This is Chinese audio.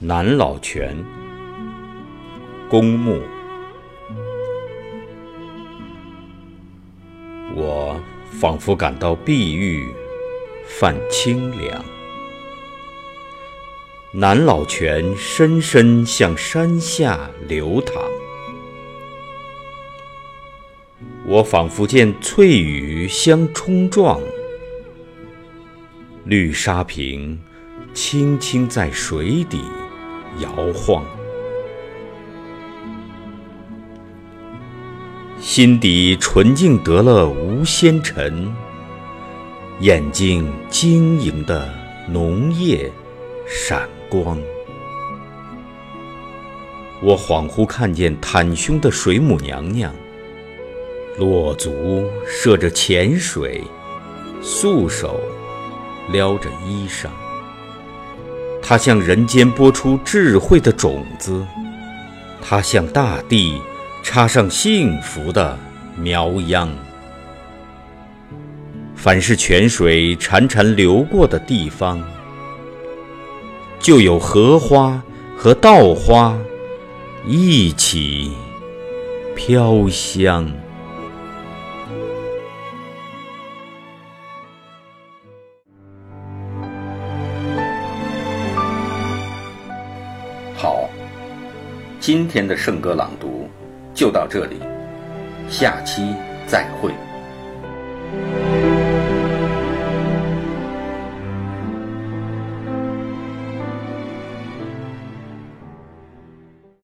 南老泉，公墓。我仿佛感到碧玉泛清凉。南老泉深深向山下流淌，我仿佛见翠羽相冲撞，绿沙坪轻轻在水底。摇晃，心底纯净得了无纤尘，眼睛晶莹的浓液闪光。我恍惚看见袒胸的水母娘娘，裸足涉着浅水，素手撩着衣裳。它向人间播出智慧的种子，它向大地插上幸福的苗秧。凡是泉水潺潺流过的地方，就有荷花和稻花一起飘香。好，今天的圣歌朗读就到这里，下期再会。